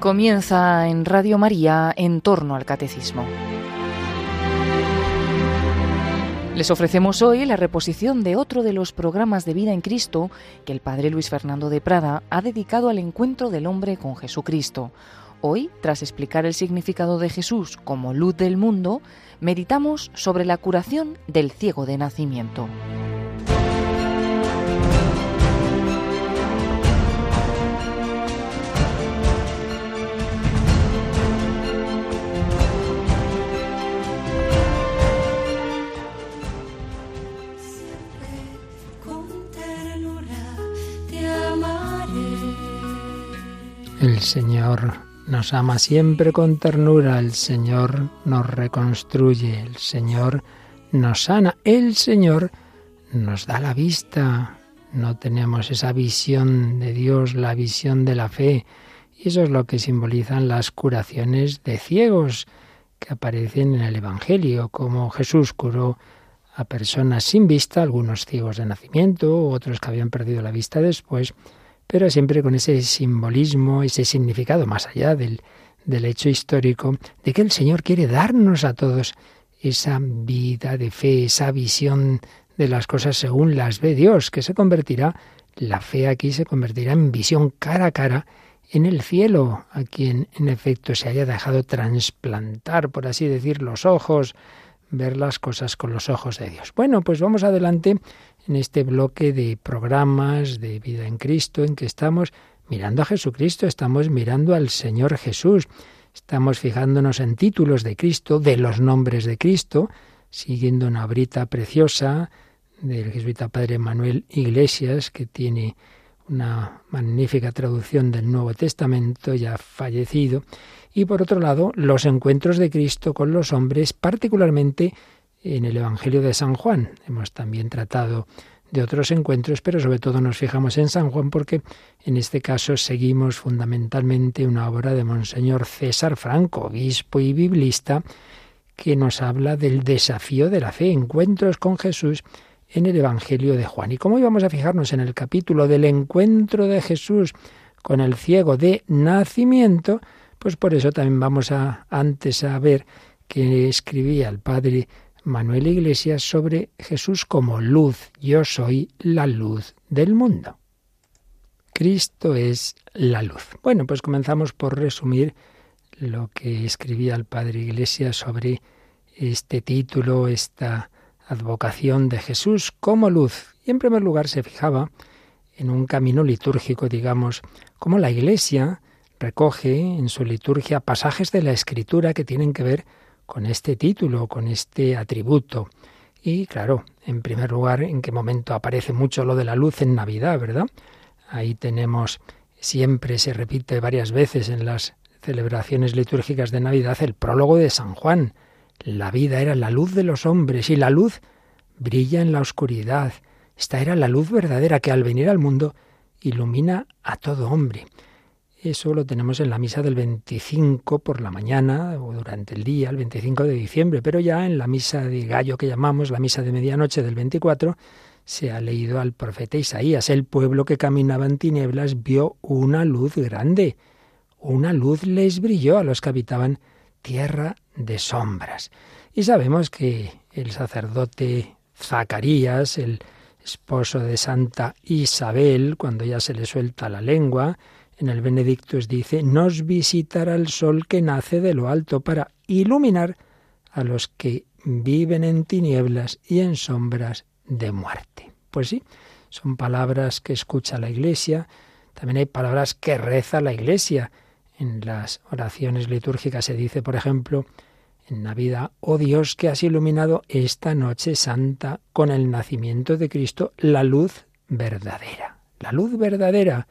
Comienza en Radio María en torno al catecismo. Les ofrecemos hoy la reposición de otro de los programas de vida en Cristo que el Padre Luis Fernando de Prada ha dedicado al encuentro del hombre con Jesucristo. Hoy, tras explicar el significado de Jesús como luz del mundo, meditamos sobre la curación del ciego de nacimiento. El Señor nos ama siempre con ternura, el Señor nos reconstruye, el Señor nos sana, el Señor nos da la vista. No tenemos esa visión de Dios, la visión de la fe. Y eso es lo que simbolizan las curaciones de ciegos que aparecen en el Evangelio, como Jesús curó a personas sin vista, algunos ciegos de nacimiento, otros que habían perdido la vista después, pero siempre con ese simbolismo, ese significado más allá del, del hecho histórico, de que el Señor quiere darnos a todos esa vida de fe, esa visión de las cosas según las ve Dios, que se convertirá, la fe aquí se convertirá en visión cara a cara en el cielo, a quien en efecto se haya dejado trasplantar, por así decir, los ojos, ver las cosas con los ojos de Dios. Bueno, pues vamos adelante en este bloque de programas de vida en Cristo en que estamos mirando a Jesucristo, estamos mirando al Señor Jesús, estamos fijándonos en títulos de Cristo, de los nombres de Cristo, siguiendo una brita preciosa del jesuita Padre Manuel Iglesias, que tiene una magnífica traducción del Nuevo Testamento, ya fallecido, y por otro lado, los encuentros de Cristo con los hombres, particularmente en el Evangelio de San Juan. Hemos también tratado de otros encuentros, pero sobre todo nos fijamos en San Juan porque en este caso seguimos fundamentalmente una obra de Monseñor César Franco, obispo y biblista, que nos habla del desafío de la fe, encuentros con Jesús en el Evangelio de Juan. Y como íbamos a fijarnos en el capítulo del encuentro de Jesús con el ciego de nacimiento, pues por eso también vamos a antes a ver que escribía el padre Manuel Iglesias sobre Jesús como luz. Yo soy la luz del mundo. Cristo es la luz. Bueno, pues comenzamos por resumir lo que escribía el padre Iglesias sobre este título, esta advocación de Jesús como luz. Y en primer lugar se fijaba en un camino litúrgico, digamos, como la Iglesia recoge en su liturgia pasajes de la Escritura que tienen que ver con este título, con este atributo. Y claro, en primer lugar, en qué momento aparece mucho lo de la luz en Navidad, ¿verdad? Ahí tenemos, siempre se repite varias veces en las celebraciones litúrgicas de Navidad, el prólogo de San Juan. La vida era la luz de los hombres y la luz brilla en la oscuridad. Esta era la luz verdadera que al venir al mundo ilumina a todo hombre. Eso lo tenemos en la misa del 25 por la mañana o durante el día, el 25 de diciembre, pero ya en la misa de gallo que llamamos la misa de medianoche del 24 se ha leído al profeta Isaías. El pueblo que caminaba en tinieblas vio una luz grande. Una luz les brilló a los que habitaban tierra de sombras. Y sabemos que el sacerdote Zacarías, el esposo de Santa Isabel, cuando ya se le suelta la lengua, en el Benedictus dice, nos visitará el sol que nace de lo alto para iluminar a los que viven en tinieblas y en sombras de muerte. Pues sí, son palabras que escucha la Iglesia, también hay palabras que reza la Iglesia. En las oraciones litúrgicas se dice, por ejemplo, en Navidad, oh Dios que has iluminado esta noche santa con el nacimiento de Cristo, la luz verdadera. La luz verdadera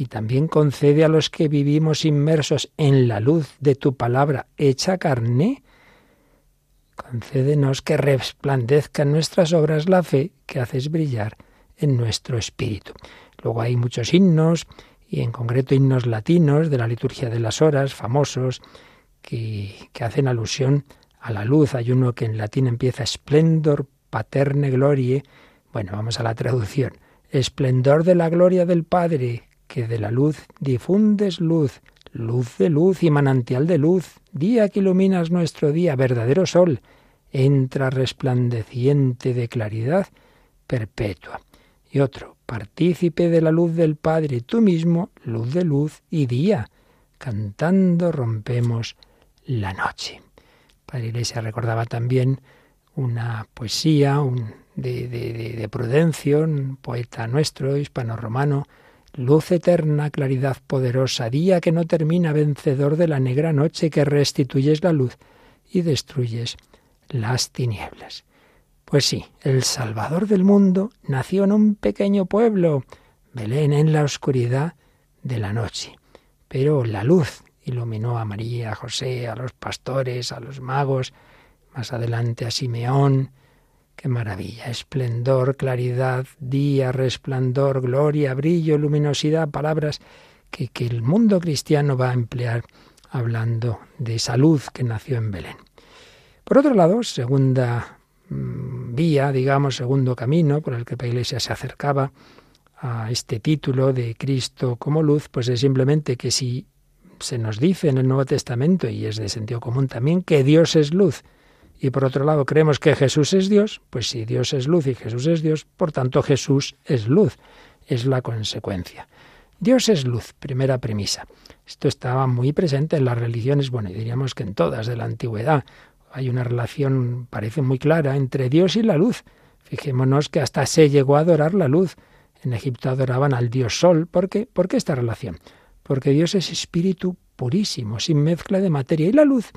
y también concede a los que vivimos inmersos en la luz de tu palabra hecha carne, concédenos que resplandezca en nuestras obras la fe que haces brillar en nuestro espíritu. Luego hay muchos himnos, y en concreto himnos latinos de la liturgia de las horas, famosos, que, que hacen alusión a la luz. Hay uno que en latín empieza Splendor paterne glorie. Bueno, vamos a la traducción. Esplendor de la gloria del Padre, que de la luz difundes luz, luz de luz y manantial de luz, día que iluminas nuestro día, verdadero sol, entra resplandeciente de claridad perpetua. Y otro, partícipe de la luz del Padre, tú mismo, luz de luz y día, cantando rompemos la noche. Padre Iglesia recordaba también una poesía un, de, de, de Prudencio, un poeta nuestro, hispano-romano, Luz eterna, claridad poderosa, día que no termina, vencedor de la negra noche que restituyes la luz y destruyes las tinieblas. Pues sí, el Salvador del mundo nació en un pequeño pueblo, Belén, en la oscuridad de la noche. Pero la luz iluminó a María, a José, a los pastores, a los magos, más adelante a Simeón. Qué maravilla, esplendor, claridad, día, resplandor, gloria, brillo, luminosidad, palabras que, que el mundo cristiano va a emplear hablando de esa luz que nació en Belén. Por otro lado, segunda mm, vía, digamos, segundo camino por el que la Iglesia se acercaba a este título de Cristo como luz, pues es simplemente que si se nos dice en el Nuevo Testamento, y es de sentido común también, que Dios es luz, y por otro lado creemos que Jesús es Dios, pues si Dios es luz y Jesús es Dios, por tanto Jesús es luz, es la consecuencia. Dios es luz, primera premisa. Esto estaba muy presente en las religiones, bueno, diríamos que en todas de la antigüedad. Hay una relación, parece muy clara, entre Dios y la luz. Fijémonos que hasta se llegó a adorar la luz. En Egipto adoraban al dios Sol. ¿Por qué? ¿Por qué esta relación? porque Dios es espíritu purísimo, sin mezcla de materia. Y la luz,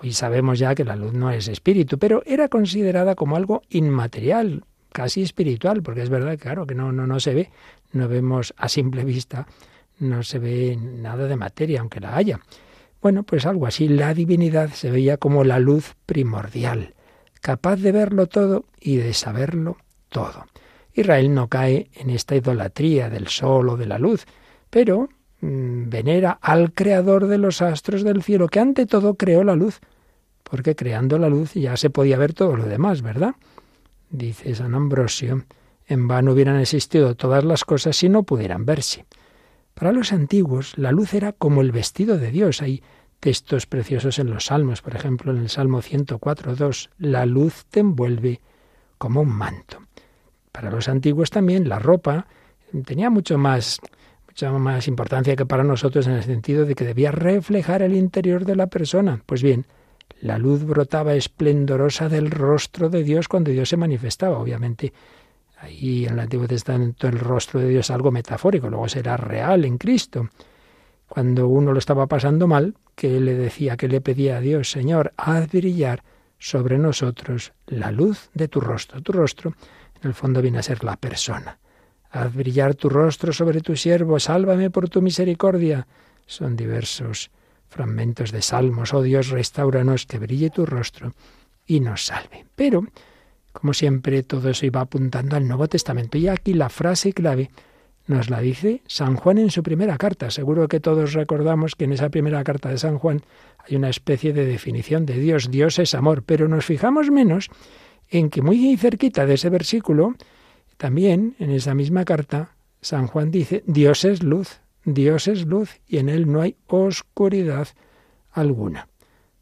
hoy sabemos ya que la luz no es espíritu, pero era considerada como algo inmaterial, casi espiritual, porque es verdad, claro, que no, no, no se ve, no vemos a simple vista, no se ve nada de materia, aunque la haya. Bueno, pues algo así, la divinidad se veía como la luz primordial, capaz de verlo todo y de saberlo todo. Israel no cae en esta idolatría del sol o de la luz, pero venera al creador de los astros del cielo, que ante todo creó la luz, porque creando la luz ya se podía ver todo lo demás, ¿verdad? Dice San Ambrosio, en vano hubieran existido todas las cosas si no pudieran verse. Para los antiguos, la luz era como el vestido de Dios. Hay textos preciosos en los salmos, por ejemplo, en el Salmo 104.2, la luz te envuelve como un manto. Para los antiguos también la ropa tenía mucho más más importancia que para nosotros en el sentido de que debía reflejar el interior de la persona. Pues bien, la luz brotaba esplendorosa del rostro de Dios cuando Dios se manifestaba. Obviamente, ahí en el Antiguo Testamento el rostro de Dios es algo metafórico, luego será real en Cristo. Cuando uno lo estaba pasando mal, que le decía, que le pedía a Dios, Señor, haz brillar sobre nosotros la luz de tu rostro. Tu rostro, en el fondo, viene a ser la persona. Haz brillar tu rostro sobre tu siervo, sálvame por tu misericordia. Son diversos fragmentos de salmos. Oh Dios, restauranos, que brille tu rostro y nos salve. Pero, como siempre, todo eso iba apuntando al Nuevo Testamento. Y aquí la frase clave nos la dice San Juan en su primera carta. Seguro que todos recordamos que en esa primera carta de San Juan hay una especie de definición de Dios. Dios es amor, pero nos fijamos menos en que muy cerquita de ese versículo también en esa misma carta, San Juan dice, Dios es luz, Dios es luz y en él no hay oscuridad alguna.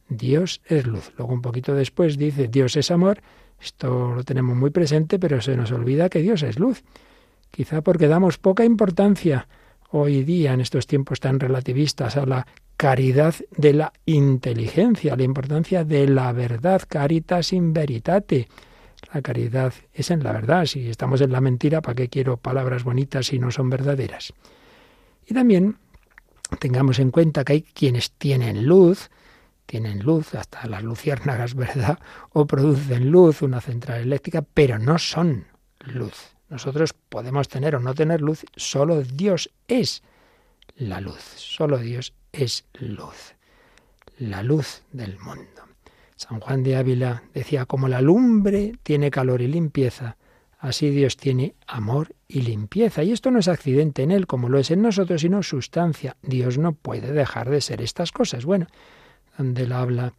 Dios es luz. Luego un poquito después dice, Dios es amor. Esto lo tenemos muy presente, pero se nos olvida que Dios es luz. Quizá porque damos poca importancia hoy día, en estos tiempos tan relativistas, a la caridad de la inteligencia, la importancia de la verdad, caritas in veritate, la caridad es en la verdad. Si estamos en la mentira, ¿para qué quiero palabras bonitas si no son verdaderas? Y también tengamos en cuenta que hay quienes tienen luz, tienen luz, hasta las luciérnagas, ¿verdad? O producen luz, una central eléctrica, pero no son luz. Nosotros podemos tener o no tener luz, solo Dios es la luz, solo Dios es luz, la luz del mundo. San Juan de Ávila decía, como la lumbre tiene calor y limpieza, así Dios tiene amor y limpieza. Y esto no es accidente en Él, como lo es en nosotros, sino sustancia. Dios no puede dejar de ser estas cosas. Bueno, donde Él habla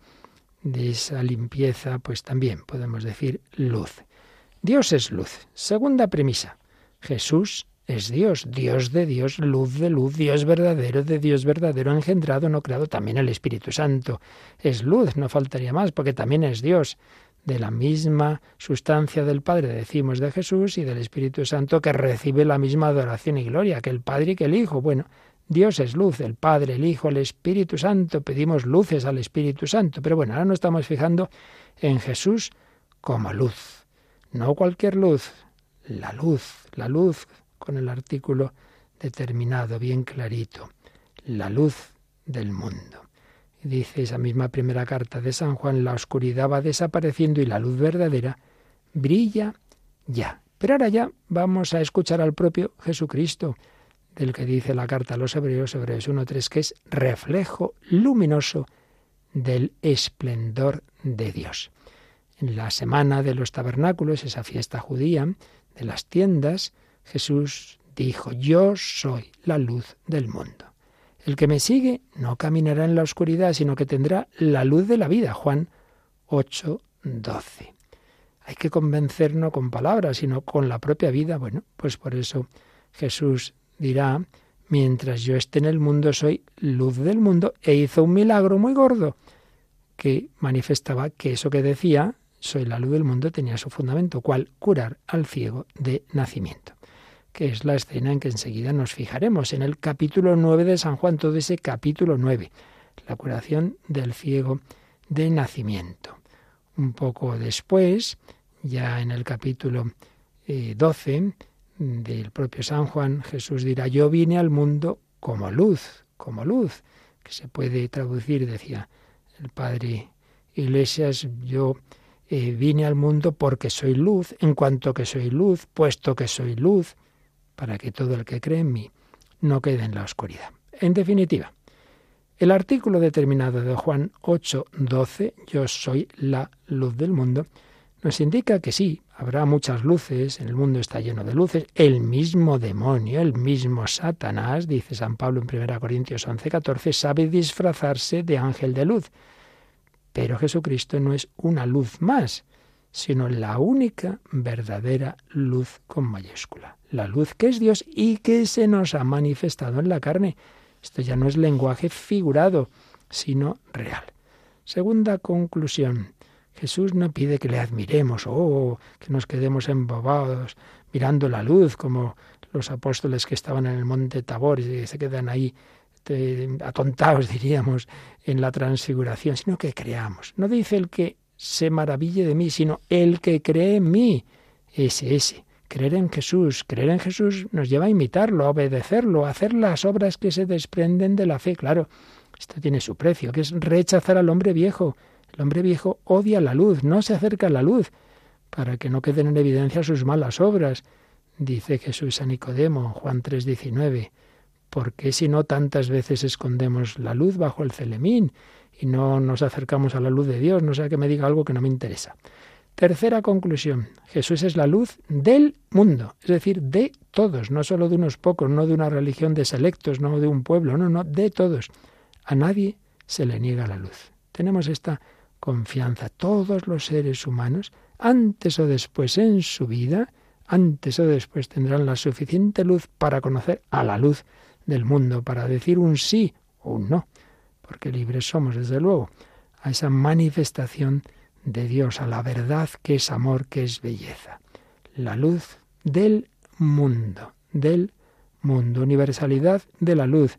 de esa limpieza, pues también podemos decir luz. Dios es luz. Segunda premisa, Jesús es Dios, Dios de Dios, luz de luz, Dios verdadero de Dios verdadero, engendrado, no creado, también el Espíritu Santo. Es luz, no faltaría más, porque también es Dios, de la misma sustancia del Padre, decimos de Jesús, y del Espíritu Santo, que recibe la misma adoración y gloria que el Padre y que el Hijo. Bueno, Dios es luz, el Padre, el Hijo, el Espíritu Santo, pedimos luces al Espíritu Santo, pero bueno, ahora nos estamos fijando en Jesús como luz, no cualquier luz, la luz, la luz con el artículo determinado, bien clarito, la luz del mundo. dice esa misma primera carta de San Juan, la oscuridad va desapareciendo y la luz verdadera brilla ya. Pero ahora ya vamos a escuchar al propio Jesucristo, del que dice la carta a los Hebreos, Hebreos 1.3, que es reflejo luminoso del esplendor de Dios. En la semana de los tabernáculos, esa fiesta judía de las tiendas, Jesús dijo, yo soy la luz del mundo. El que me sigue no caminará en la oscuridad, sino que tendrá la luz de la vida. Juan 8, 12. Hay que convencernos con palabras, sino con la propia vida. Bueno, pues por eso Jesús dirá, mientras yo esté en el mundo soy luz del mundo, e hizo un milagro muy gordo que manifestaba que eso que decía, soy la luz del mundo, tenía su fundamento, cual curar al ciego de nacimiento que es la escena en que enseguida nos fijaremos, en el capítulo 9 de San Juan, todo ese capítulo 9, la curación del ciego de nacimiento. Un poco después, ya en el capítulo 12 eh, del propio San Juan, Jesús dirá, yo vine al mundo como luz, como luz, que se puede traducir, decía el padre Iglesias, yo eh, vine al mundo porque soy luz, en cuanto que soy luz, puesto que soy luz, para que todo el que cree en mí no quede en la oscuridad. En definitiva, el artículo determinado de Juan 8, 12, yo soy la luz del mundo, nos indica que sí, habrá muchas luces, en el mundo está lleno de luces, el mismo demonio, el mismo Satanás, dice San Pablo en 1 Corintios 11, 14, sabe disfrazarse de ángel de luz. Pero Jesucristo no es una luz más, sino la única verdadera luz con mayúscula. La luz que es Dios y que se nos ha manifestado en la carne. Esto ya no es lenguaje figurado, sino real. Segunda conclusión. Jesús no pide que le admiremos o que nos quedemos embobados mirando la luz como los apóstoles que estaban en el monte Tabor y se quedan ahí atontados, diríamos, en la transfiguración, sino que creamos. No dice el que se maraville de mí, sino el que cree en mí. Ese, ese. Creer en Jesús, creer en Jesús nos lleva a imitarlo, a obedecerlo, a hacer las obras que se desprenden de la fe. Claro, esto tiene su precio, que es rechazar al hombre viejo. El hombre viejo odia la luz, no se acerca a la luz, para que no queden en evidencia sus malas obras. Dice Jesús a Nicodemo, Juan 3:19. ¿Por qué si no tantas veces escondemos la luz bajo el celemín y no nos acercamos a la luz de Dios, no sea que me diga algo que no me interesa. Tercera conclusión, Jesús es la luz del mundo, es decir, de todos, no solo de unos pocos, no de una religión de selectos, no de un pueblo, no, no, de todos. A nadie se le niega la luz. Tenemos esta confianza. Todos los seres humanos, antes o después en su vida, antes o después tendrán la suficiente luz para conocer a la luz del mundo, para decir un sí o un no porque libres somos, desde luego, a esa manifestación de Dios, a la verdad que es amor, que es belleza. La luz del mundo, del mundo, universalidad de la luz.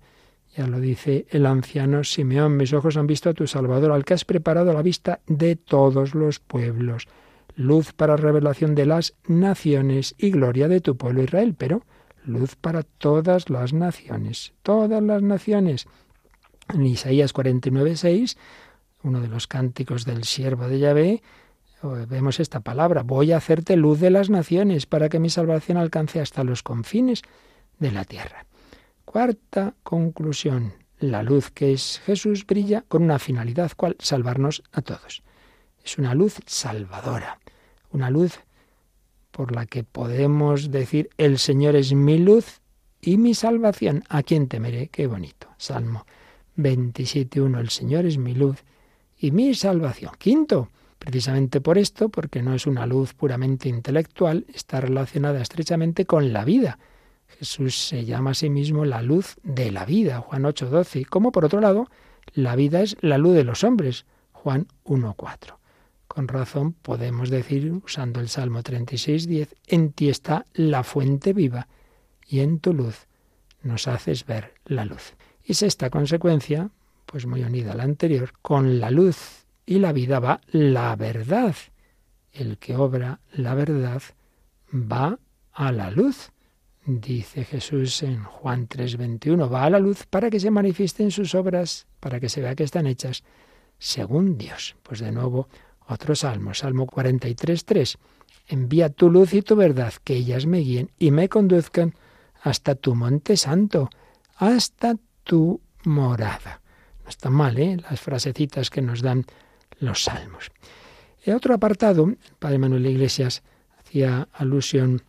Ya lo dice el anciano Simeón, mis ojos han visto a tu Salvador, al que has preparado la vista de todos los pueblos, luz para revelación de las naciones y gloria de tu pueblo Israel, pero luz para todas las naciones, todas las naciones. En Isaías 49, 6, uno de los cánticos del siervo de Yahvé, vemos esta palabra, voy a hacerte luz de las naciones para que mi salvación alcance hasta los confines de la tierra. Cuarta conclusión, la luz que es Jesús brilla con una finalidad, cual salvarnos a todos. Es una luz salvadora, una luz por la que podemos decir, el Señor es mi luz y mi salvación. ¿A quién temeré? Qué bonito. Salmo 27.1. El Señor es mi luz y mi salvación. Quinto, precisamente por esto, porque no es una luz puramente intelectual, está relacionada estrechamente con la vida, Jesús se llama a sí mismo la luz de la vida, Juan 8:12, como por otro lado, la vida es la luz de los hombres, Juan 1:4. Con razón podemos decir, usando el Salmo 36:10, en ti está la fuente viva y en tu luz nos haces ver la luz. Y esta consecuencia, pues muy unida a la anterior, con la luz y la vida va la verdad. El que obra la verdad va a la luz. Dice Jesús en Juan 3:21, va a la luz para que se manifiesten sus obras, para que se vea que están hechas según Dios. Pues de nuevo, otro salmo, Salmo 43:3, envía tu luz y tu verdad, que ellas me guíen y me conduzcan hasta tu monte santo, hasta tu morada. No está mal, ¿eh? Las frasecitas que nos dan los salmos. En otro apartado, el padre Manuel Iglesias hacía alusión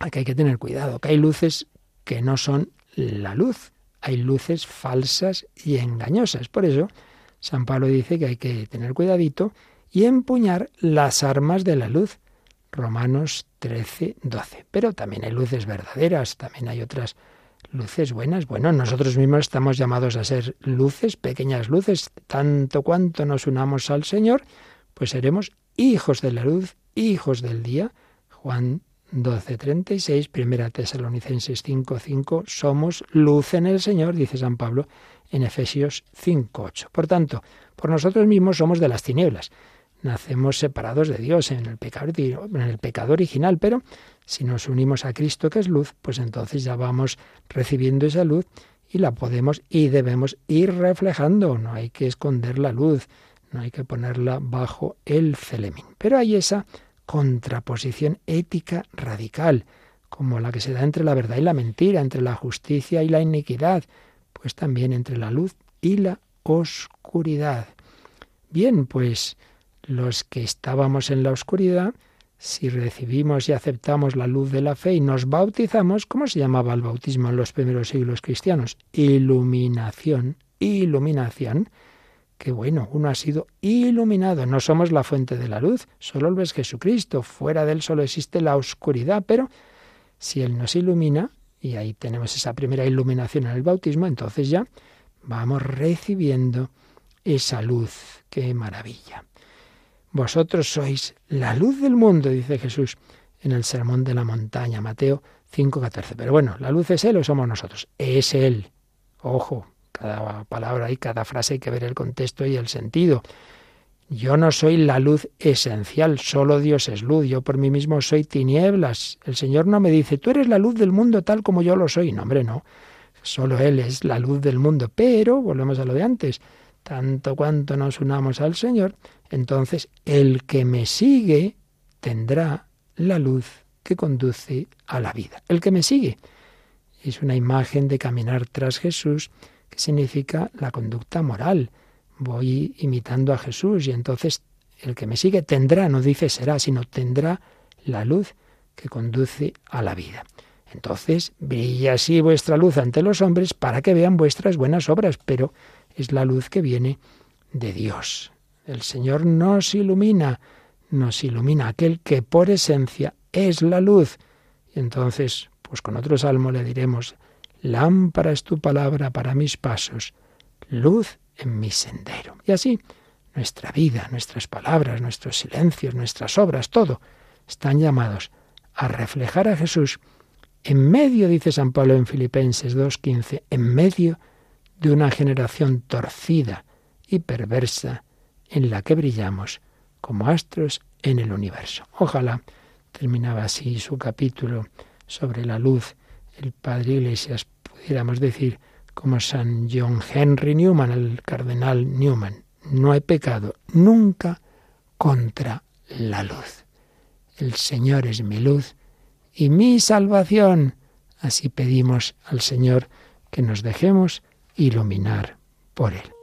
Aquí hay que tener cuidado, que hay luces que no son la luz, hay luces falsas y engañosas. Por eso, San Pablo dice que hay que tener cuidadito y empuñar las armas de la luz. Romanos 13, 12. Pero también hay luces verdaderas, también hay otras luces buenas. Bueno, nosotros mismos estamos llamados a ser luces, pequeñas luces, tanto cuanto nos unamos al Señor, pues seremos hijos de la luz, hijos del día. Juan 12.36, Primera Tesalonicenses 5.5, somos luz en el Señor, dice San Pablo en Efesios 5.8. Por tanto, por nosotros mismos somos de las tinieblas. Nacemos separados de Dios en el, pecado, original, pero si nos unimos a Cristo que es luz, pues entonces ya vamos recibiendo esa luz y la podemos y debemos ir reflejando. No hay que esconder la luz, no hay que ponerla bajo el celemín. Pero hay esa contraposición ética radical, como la que se da entre la verdad y la mentira, entre la justicia y la iniquidad, pues también entre la luz y la oscuridad. Bien, pues los que estábamos en la oscuridad, si recibimos y aceptamos la luz de la fe y nos bautizamos, ¿cómo se llamaba el bautismo en los primeros siglos cristianos? Iluminación, iluminación que bueno, uno ha sido iluminado, no somos la fuente de la luz, solo lo es Jesucristo, fuera de él solo existe la oscuridad, pero si él nos ilumina, y ahí tenemos esa primera iluminación en el bautismo, entonces ya vamos recibiendo esa luz, qué maravilla. Vosotros sois la luz del mundo, dice Jesús en el Sermón de la Montaña, Mateo 5:14. Pero bueno, ¿la luz es Él o somos nosotros? Es Él. Ojo, cada palabra y cada frase hay que ver el contexto y el sentido. Yo no soy la luz esencial, solo Dios es luz, yo por mí mismo soy tinieblas. El Señor no me dice, tú eres la luz del mundo tal como yo lo soy. No, hombre, no. Solo Él es la luz del mundo. Pero, volvemos a lo de antes, tanto cuanto nos unamos al Señor, entonces el que me sigue tendrá la luz que conduce a la vida. El que me sigue es una imagen de caminar tras Jesús que significa la conducta moral. Voy imitando a Jesús y entonces el que me sigue tendrá, no dice será, sino tendrá la luz que conduce a la vida. Entonces brilla así vuestra luz ante los hombres para que vean vuestras buenas obras, pero es la luz que viene de Dios. El Señor nos ilumina, nos ilumina aquel que por esencia es la luz. Y entonces, pues con otro salmo le diremos, Lámpara es tu palabra para mis pasos, luz en mi sendero. Y así, nuestra vida, nuestras palabras, nuestros silencios, nuestras obras, todo, están llamados a reflejar a Jesús en medio, dice San Pablo en Filipenses 2.15, en medio de una generación torcida y perversa en la que brillamos como astros en el universo. Ojalá terminaba así su capítulo sobre la luz el padre Iglesias, pudiéramos decir, como San John Henry Newman, el cardenal Newman, no hay pecado nunca contra la luz. El Señor es mi luz y mi salvación. Así pedimos al Señor que nos dejemos iluminar por Él.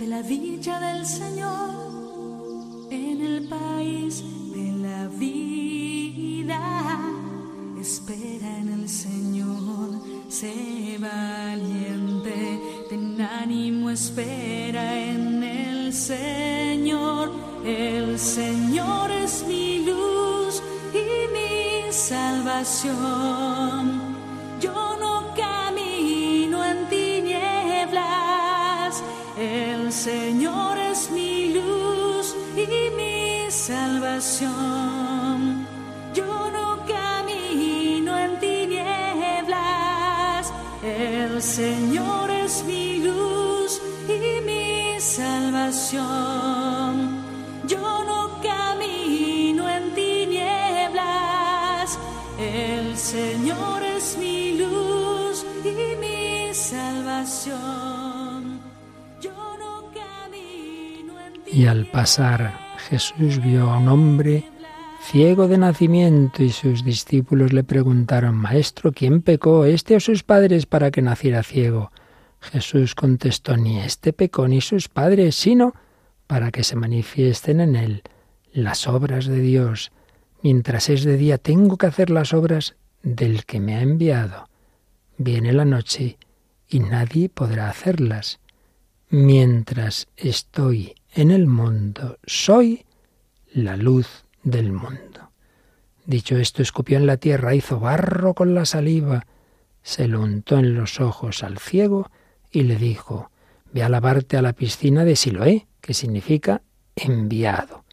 De la dicha del Señor en el país de la vida. Espera en el Señor, sé valiente, ten ánimo, espera en el Señor. El Señor es mi luz y mi salvación. Y al pasar Jesús vio a un hombre ciego de nacimiento y sus discípulos le preguntaron, Maestro, ¿quién pecó, este o sus padres, para que naciera ciego? Jesús contestó, ni este pecó ni sus padres, sino para que se manifiesten en él las obras de Dios. Mientras es de día tengo que hacer las obras del que me ha enviado. Viene la noche y nadie podrá hacerlas. Mientras estoy en el mundo, soy la luz del mundo. Dicho esto, escupió en la tierra, hizo barro con la saliva, se lo untó en los ojos al ciego y le dijo, ve a lavarte a la piscina de Siloé, que significa enviado.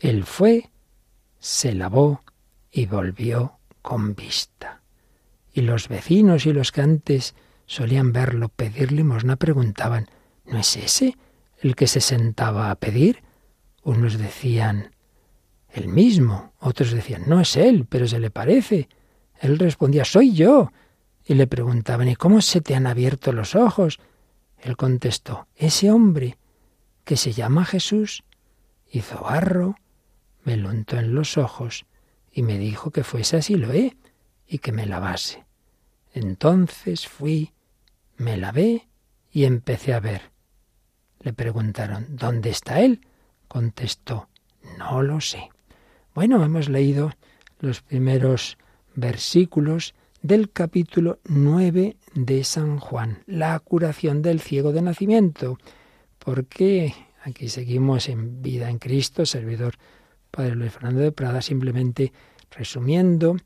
Él fue, se lavó y volvió con vista. Y los vecinos y los que antes solían verlo pedir limosna preguntaban, ¿no es ese el que se sentaba a pedir? Unos decían, el mismo, otros decían, no es él, pero se le parece. Él respondía, soy yo. Y le preguntaban, ¿y cómo se te han abierto los ojos? Él contestó, ese hombre que se llama Jesús hizo barro, me lo untó en los ojos y me dijo que fuese así lo he y que me lavase. Entonces fui, me lavé y empecé a ver. Le preguntaron, ¿dónde está él? Contestó, no lo sé. Bueno, hemos leído los primeros versículos del capítulo 9 de San Juan, la curación del ciego de nacimiento. Porque aquí seguimos en vida en Cristo, servidor Padre Luis Fernando de Prada, simplemente resumiendo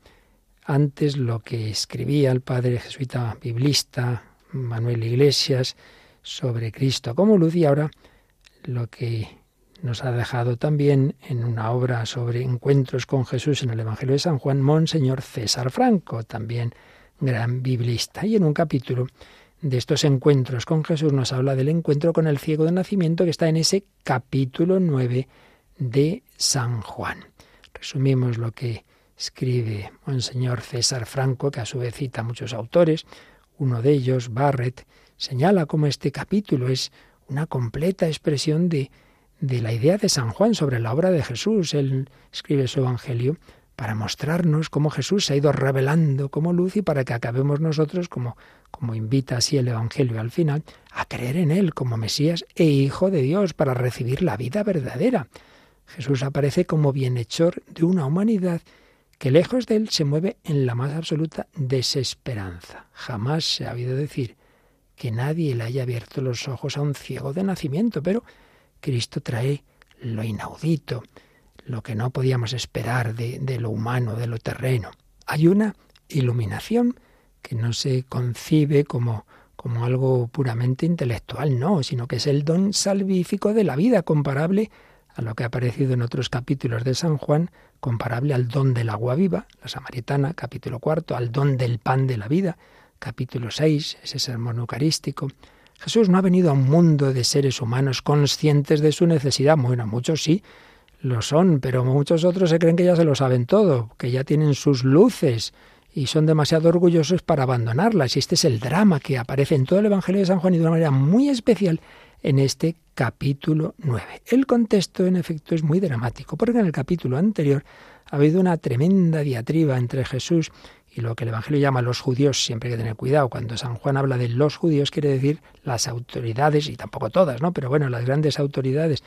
antes lo que escribía el padre jesuita biblista Manuel Iglesias sobre Cristo como luz y ahora lo que nos ha dejado también en una obra sobre encuentros con Jesús en el Evangelio de San Juan, Monseñor César Franco, también gran biblista. Y en un capítulo de estos encuentros con Jesús nos habla del encuentro con el ciego de nacimiento que está en ese capítulo 9 de San Juan. Resumimos lo que escribe Monseñor César Franco, que a su vez cita a muchos autores. Uno de ellos, Barrett, señala cómo este capítulo es una completa expresión de de la idea de San Juan sobre la obra de Jesús. Él escribe su Evangelio para mostrarnos cómo Jesús se ha ido revelando como luz y para que acabemos nosotros, como, como invita así el Evangelio al final, a creer en Él como Mesías e Hijo de Dios para recibir la vida verdadera. Jesús aparece como bienhechor de una humanidad que lejos de él se mueve en la más absoluta desesperanza. Jamás se ha oído decir que nadie le haya abierto los ojos a un ciego de nacimiento, pero Cristo trae lo inaudito, lo que no podíamos esperar de, lo humano, de lo terreno. Hay una iluminación que no se concibe como, como algo puramente intelectual, no, sino que es el don salvífico de la vida, comparable a lo que ha aparecido en otros capítulos de San Juan, comparable al don del agua viva, la samaritana, capítulo cuarto, al don del pan de la vida, capítulo seis, ese sermón eucarístico. Jesús no ha venido a un mundo de seres humanos conscientes de su necesidad. Bueno, muchos sí lo son, pero muchos otros se creen que ya se lo saben todo, que ya tienen sus luces y son demasiado orgullosos para abandonarlas. Y este es el drama que aparece en todo el Evangelio de San Juan y de una manera muy especial en este capítulo 9. El contexto, en efecto, es muy dramático, porque en el capítulo anterior ha habido una tremenda diatriba entre Jesús y lo que el Evangelio llama los judíos, siempre hay que tener cuidado, cuando San Juan habla de los judíos quiere decir las autoridades, y tampoco todas, ¿no? Pero bueno, las grandes autoridades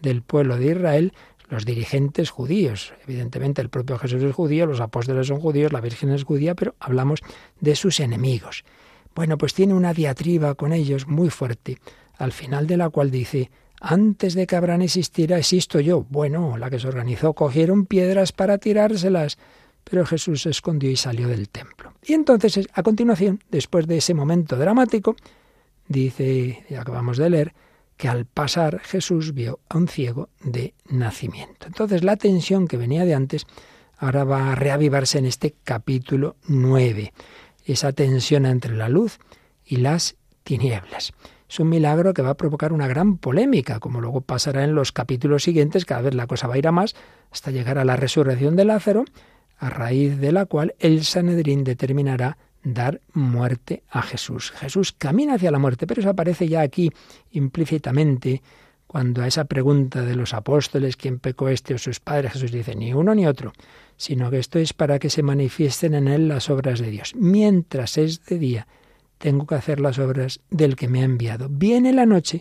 del pueblo de Israel, los dirigentes judíos. Evidentemente el propio Jesús es judío, los apóstoles son judíos, la Virgen es judía, pero hablamos de sus enemigos. Bueno, pues tiene una diatriba con ellos muy fuerte, al final de la cual dice, antes de que Abraham existiera, existo yo. Bueno, la que se organizó cogieron piedras para tirárselas, pero Jesús se escondió y salió del templo. Y entonces, a continuación, después de ese momento dramático, dice, ya acabamos de leer, que al pasar Jesús vio a un ciego de nacimiento. Entonces la tensión que venía de antes ahora va a reavivarse en este capítulo 9, esa tensión entre la luz y las tinieblas. Es un milagro que va a provocar una gran polémica, como luego pasará en los capítulos siguientes, cada vez la cosa va a ir a más, hasta llegar a la resurrección de Lázaro, a raíz de la cual el Sanedrín determinará dar muerte a Jesús. Jesús camina hacia la muerte, pero eso aparece ya aquí implícitamente cuando a esa pregunta de los apóstoles, ¿quién pecó este o sus padres? Jesús dice, ni uno ni otro, sino que esto es para que se manifiesten en él las obras de Dios. Mientras es de día, tengo que hacer las obras del que me ha enviado. Viene la noche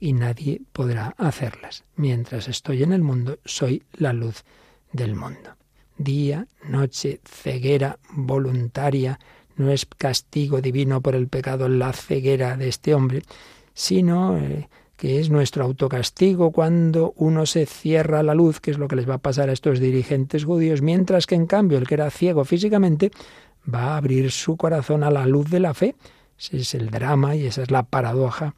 y nadie podrá hacerlas. Mientras estoy en el mundo, soy la luz del mundo. Día, noche, ceguera voluntaria, no es castigo divino por el pecado la ceguera de este hombre, sino eh, que es nuestro autocastigo cuando uno se cierra la luz, que es lo que les va a pasar a estos dirigentes judíos, mientras que en cambio el que era ciego físicamente va a abrir su corazón a la luz de la fe. Ese es el drama y esa es la paradoja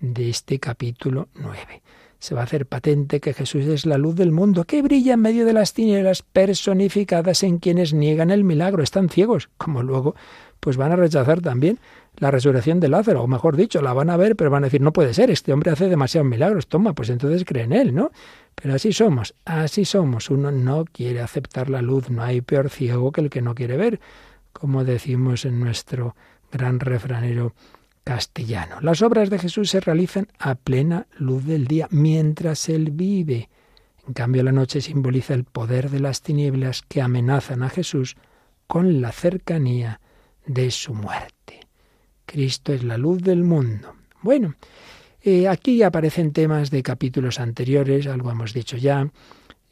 de este capítulo 9 se va a hacer patente que Jesús es la luz del mundo, que brilla en medio de las tinieblas personificadas en quienes niegan el milagro, están ciegos, como luego pues van a rechazar también la resurrección de Lázaro, o mejor dicho, la van a ver, pero van a decir, no puede ser, este hombre hace demasiados milagros, toma, pues entonces cree en él, ¿no? Pero así somos, así somos, uno no quiere aceptar la luz, no hay peor ciego que el que no quiere ver, como decimos en nuestro gran refranero castellano. Las obras de Jesús se realizan a plena luz del día, mientras Él vive. En cambio, la noche simboliza el poder de las tinieblas que amenazan a Jesús con la cercanía de su muerte. Cristo es la luz del mundo. Bueno, eh, aquí aparecen temas de capítulos anteriores, algo hemos dicho ya.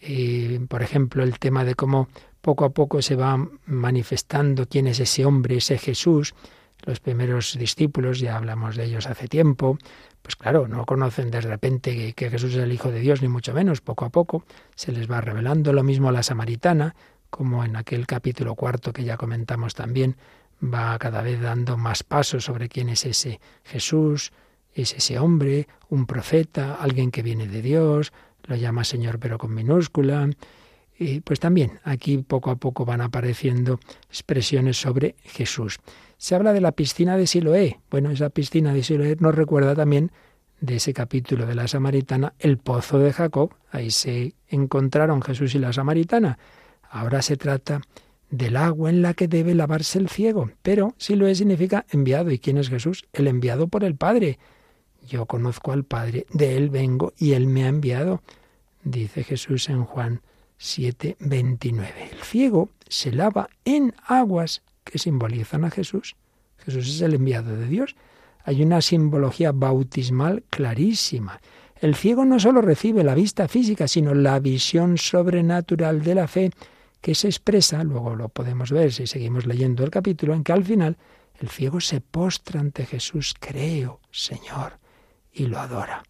Eh, por ejemplo, el tema de cómo poco a poco se va manifestando quién es ese hombre, ese Jesús, los primeros discípulos, ya hablamos de ellos hace tiempo, pues claro, no conocen de repente que, Jesús es el Hijo de Dios, ni mucho menos, poco a poco se les va revelando. Lo mismo a la samaritana, como en aquel capítulo cuarto que ya comentamos también, va cada vez dando más pasos sobre quién es ese Jesús, es ese hombre, un profeta, alguien que viene de Dios, lo llama Señor pero con minúscula. Y pues también aquí poco a poco van apareciendo expresiones sobre Jesús. Se habla de la piscina de Siloé. Bueno, esa piscina de Siloé nos recuerda también de ese capítulo de la Samaritana, el pozo de Jacob. Ahí se encontraron Jesús y la Samaritana. Ahora se trata del agua en la que debe lavarse el ciego. Pero Siloé significa enviado. ¿Y quién es Jesús? El enviado por el Padre. Yo conozco al Padre, de Él vengo y Él me ha enviado, dice Jesús en Juan 7, 29. El ciego se lava en aguas que simbolizan a Jesús. Jesús es el enviado de Dios. Hay una simbología bautismal clarísima. El ciego no solo recibe la vista física, sino la visión sobrenatural de la fe que se expresa, luego lo podemos ver si seguimos leyendo el capítulo, en que al final el ciego se postra ante Jesús, creo, Señor, y lo adora.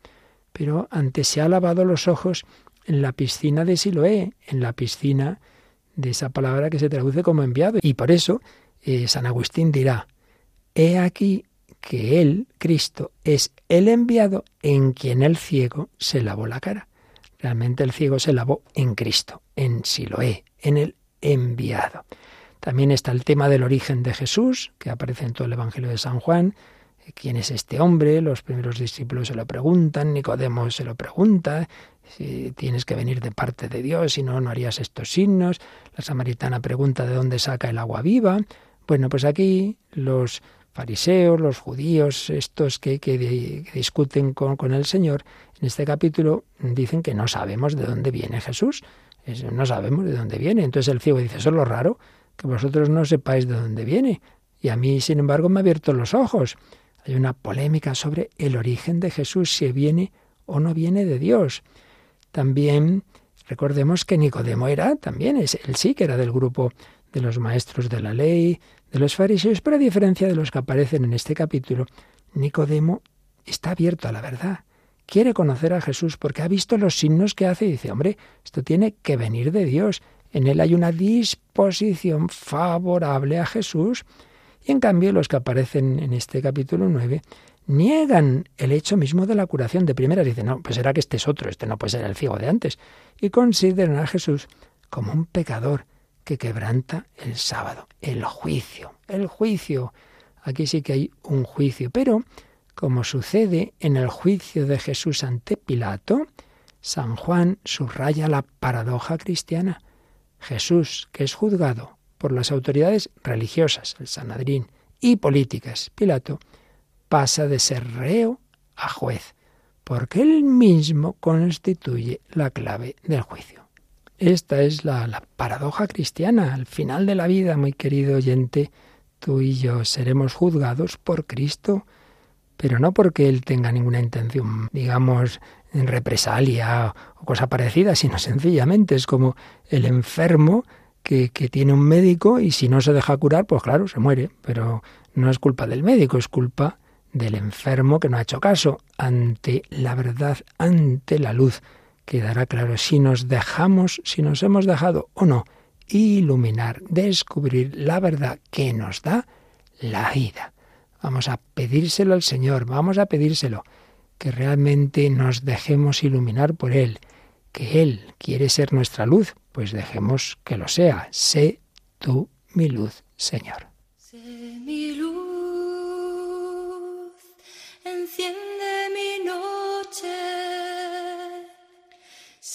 Pero antes se ha lavado los ojos en la piscina de Siloé, en la piscina de esa palabra que se traduce como enviado. Y por eso eh, San Agustín dirá, he aquí que Él, Cristo, es el enviado en quien el ciego se lavó la cara. Realmente el ciego se lavó en Cristo, en Siloé, en el enviado. También está el tema del origen de Jesús, que aparece en todo el Evangelio de San Juan. ¿Quién es este hombre? Los primeros discípulos se lo preguntan, Nicodemo se lo pregunta, si tienes que venir de parte de Dios, si no, no harías estos signos. La samaritana pregunta de dónde saca el agua viva. Bueno, pues aquí los fariseos, los judíos, estos que, discuten con, el Señor, en este capítulo dicen que no sabemos de dónde viene Jesús. no sabemos de dónde viene. Entonces el ciego dice, eso es lo raro, que vosotros no sepáis de dónde viene. Y a mí, sin embargo, me ha abierto los ojos. Hay una polémica sobre el origen de Jesús, si viene o no viene de Dios. También recordemos que Nicodemo era también, él sí que era del grupo de los maestros de la ley, de los fariseos, pero a diferencia de los que aparecen en este capítulo, Nicodemo está abierto a la verdad. Quiere conocer a Jesús porque ha visto los signos que hace y dice, hombre, esto tiene que venir de Dios. En él hay una disposición favorable a Jesús. Y en cambio los que aparecen en este capítulo 9 niegan el hecho mismo de la curación. De primera dicen, no, pues será que este es otro, este no puede ser el ciego de antes. Y consideran a Jesús como un pecador que quebranta el sábado, el juicio, el juicio. Aquí sí que hay un juicio, pero como sucede en el juicio de Jesús ante Pilato, San Juan subraya la paradoja cristiana. Jesús, que es juzgado por las autoridades religiosas, el Sanadrín, y políticas, Pilato, pasa de ser reo a juez, porque él mismo constituye la clave del juicio. Esta es la, paradoja cristiana. Al final de la vida, muy querido oyente, tú y yo seremos juzgados por Cristo, pero no porque Él tenga ninguna intención, digamos, en represalia o cosa parecida, sino sencillamente es como el enfermo que, que, tiene un médico y si no se deja curar, pues claro, se muere, pero no es culpa del médico, es culpa del enfermo que no ha hecho caso ante la verdad, ante la luz quedará claro si nos dejamos, si nos hemos dejado o no iluminar, descubrir la verdad que nos da la vida. Vamos a pedírselo al Señor, vamos a pedírselo, que realmente nos dejemos iluminar por Él, que Él quiere ser nuestra luz, pues dejemos que lo sea. Sé tú mi luz, Señor. Sé mi luz, enciende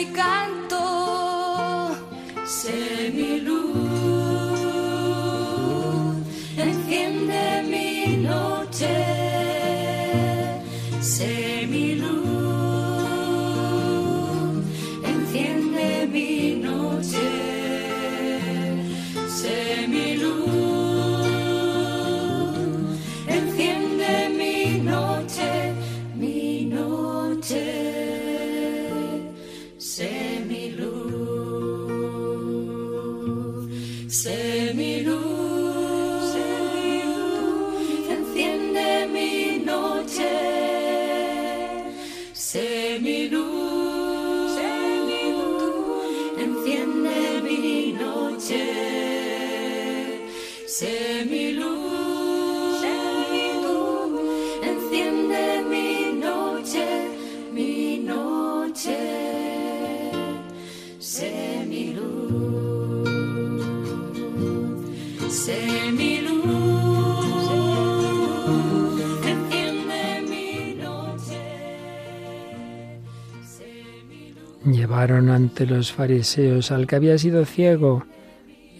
expresa en Ante los fariseos al que había sido ciego.